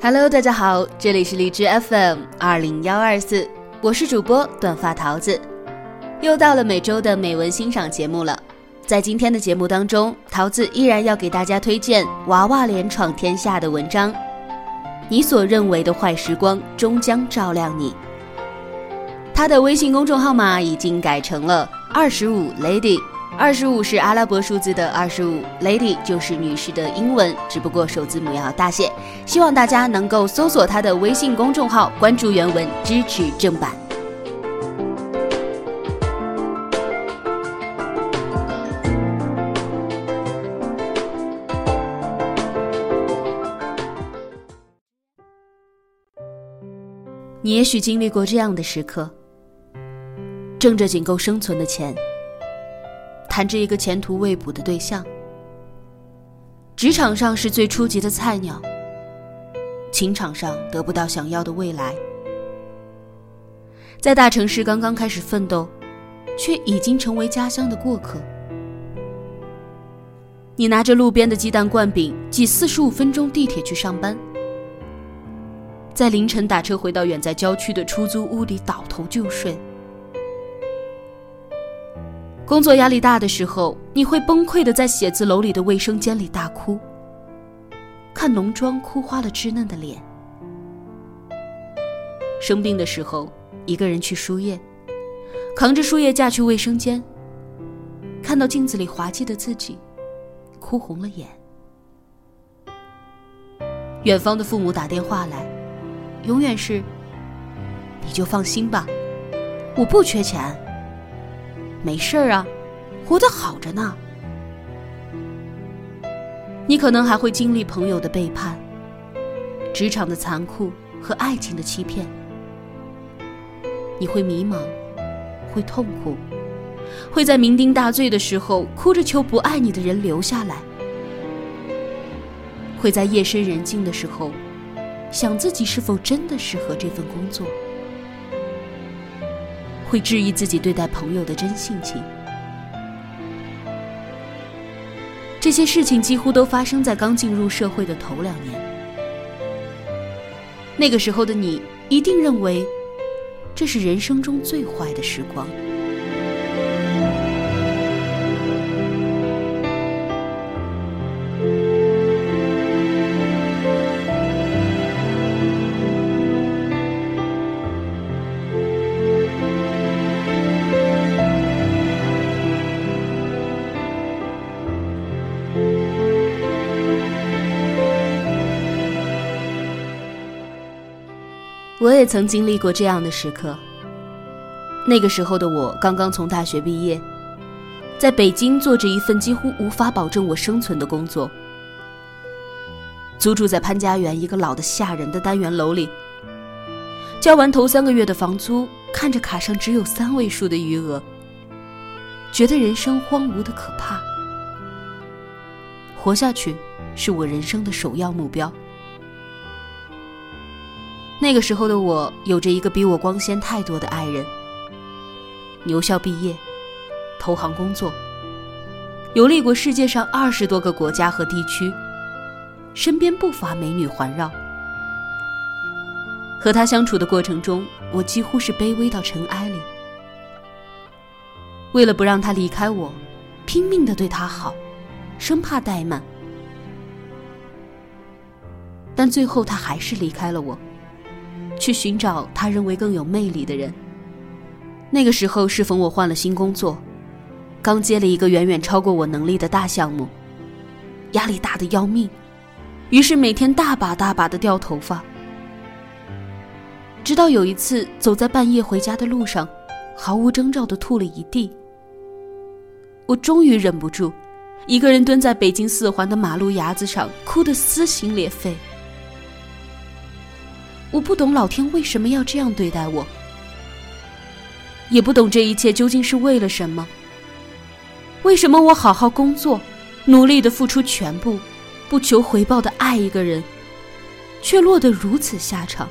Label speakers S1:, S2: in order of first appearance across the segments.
S1: Hello，大家好，这里是荔枝 FM 二零幺二四，我是主播短发桃子，又到了每周的美文欣赏节目了。在今天的节目当中，桃子依然要给大家推荐娃娃脸闯天下的文章。你所认为的坏时光，终将照亮你。他的微信公众号码已经改成了二十五 Lady。二十五是阿拉伯数字的二十五，Lady 就是女士的英文，只不过首字母要大写。希望大家能够搜索她的微信公众号，关注原文，支持正版。你也许经历过这样的时刻，挣着仅够生存的钱。谈着一个前途未卜的对象，职场上是最初级的菜鸟，情场上得不到想要的未来，在大城市刚刚开始奋斗，却已经成为家乡的过客。你拿着路边的鸡蛋灌饼，挤四十五分钟地铁去上班，在凌晨打车回到远在郊区的出租屋里倒头就睡。工作压力大的时候，你会崩溃的在写字楼里的卫生间里大哭，看浓妆哭花了稚嫩的脸。生病的时候，一个人去输液，扛着输液架去卫生间，看到镜子里滑稽的自己，哭红了眼。远方的父母打电话来，永远是，你就放心吧，我不缺钱。没事儿啊，活得好着呢。你可能还会经历朋友的背叛、职场的残酷和爱情的欺骗。你会迷茫，会痛苦，会在酩酊大醉的时候哭着求不爱你的人留下来，会在夜深人静的时候想自己是否真的适合这份工作。会质疑自己对待朋友的真性情。这些事情几乎都发生在刚进入社会的头两年。那个时候的你，一定认为这是人生中最坏的时光。我也曾经历过这样的时刻。那个时候的我刚刚从大学毕业，在北京做着一份几乎无法保证我生存的工作，租住在潘家园一个老的吓人的单元楼里。交完头三个月的房租，看着卡上只有三位数的余额，觉得人生荒芜的可怕。活下去是我人生的首要目标。那个时候的我，有着一个比我光鲜太多的爱人。牛校毕业，投行工作，游历过世界上二十多个国家和地区，身边不乏美女环绕。和他相处的过程中，我几乎是卑微到尘埃里。为了不让他离开我，拼命的对他好，生怕怠慢。但最后，他还是离开了我。去寻找他认为更有魅力的人。那个时候适逢我换了新工作，刚接了一个远远超过我能力的大项目，压力大的要命，于是每天大把大把的掉头发。直到有一次走在半夜回家的路上，毫无征兆的吐了一地，我终于忍不住，一个人蹲在北京四环的马路牙子上，哭得撕心裂肺。我不懂老天为什么要这样对待我，也不懂这一切究竟是为了什么。为什么我好好工作，努力的付出全部，不求回报的爱一个人，却落得如此下场？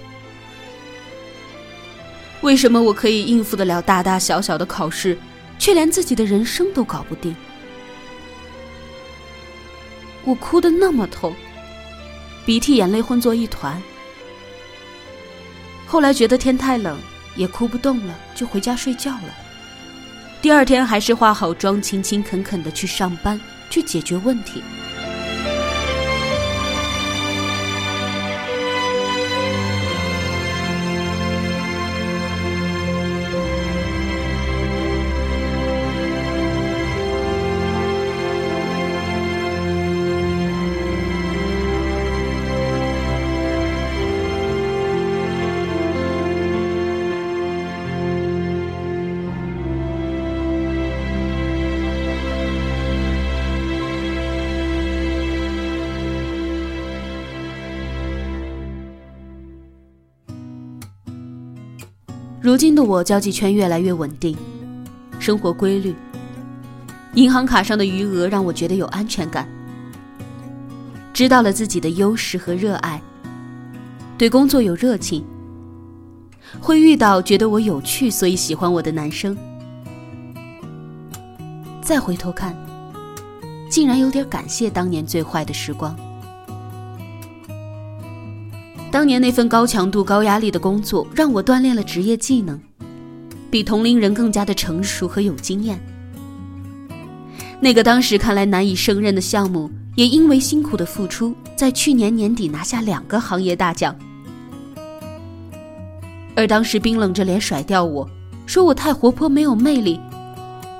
S1: 为什么我可以应付得了大大小小的考试，却连自己的人生都搞不定？我哭得那么痛，鼻涕眼泪混作一团。后来觉得天太冷，也哭不动了，就回家睡觉了。第二天还是化好妆，勤勤恳恳的去上班，去解决问题。如今的我，交际圈越来越稳定，生活规律，银行卡上的余额让我觉得有安全感。知道了自己的优势和热爱，对工作有热情，会遇到觉得我有趣所以喜欢我的男生。再回头看，竟然有点感谢当年最坏的时光。当年那份高强度、高压力的工作，让我锻炼了职业技能，比同龄人更加的成熟和有经验。那个当时看来难以胜任的项目，也因为辛苦的付出，在去年年底拿下两个行业大奖。而当时冰冷着脸甩掉我，说我太活泼没有魅力，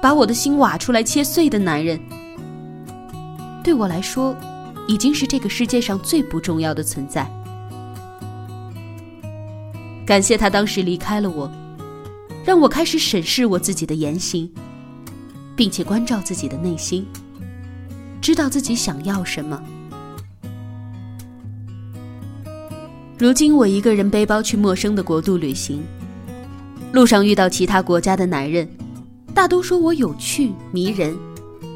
S1: 把我的心挖出来切碎的男人，对我来说，已经是这个世界上最不重要的存在。感谢他当时离开了我，让我开始审视我自己的言行，并且关照自己的内心，知道自己想要什么。如今我一个人背包去陌生的国度旅行，路上遇到其他国家的男人，大都说我有趣、迷人、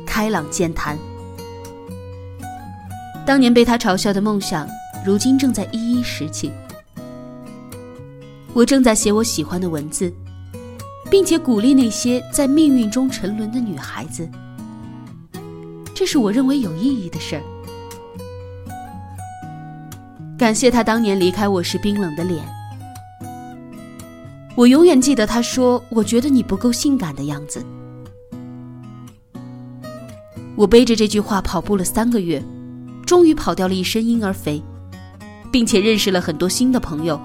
S1: 开朗、健谈。当年被他嘲笑的梦想，如今正在一一实现。我正在写我喜欢的文字，并且鼓励那些在命运中沉沦的女孩子。这是我认为有意义的事儿。感谢他当年离开我时冰冷的脸。我永远记得他说：“我觉得你不够性感的样子。”我背着这句话跑步了三个月，终于跑掉了一身婴儿肥，并且认识了很多新的朋友。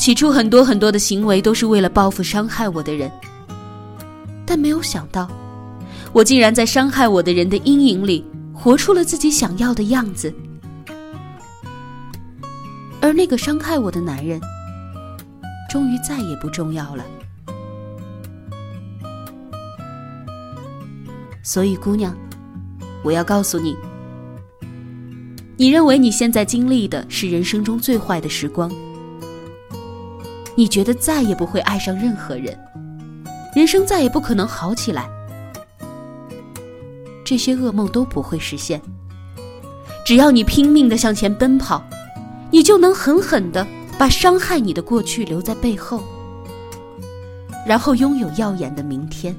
S1: 起初，很多很多的行为都是为了报复伤害我的人，但没有想到，我竟然在伤害我的人的阴影里，活出了自己想要的样子。而那个伤害我的男人，终于再也不重要了。所以，姑娘，我要告诉你，你认为你现在经历的是人生中最坏的时光。你觉得再也不会爱上任何人，人生再也不可能好起来，这些噩梦都不会实现。只要你拼命的向前奔跑，你就能狠狠的把伤害你的过去留在背后，然后拥有耀眼的明天。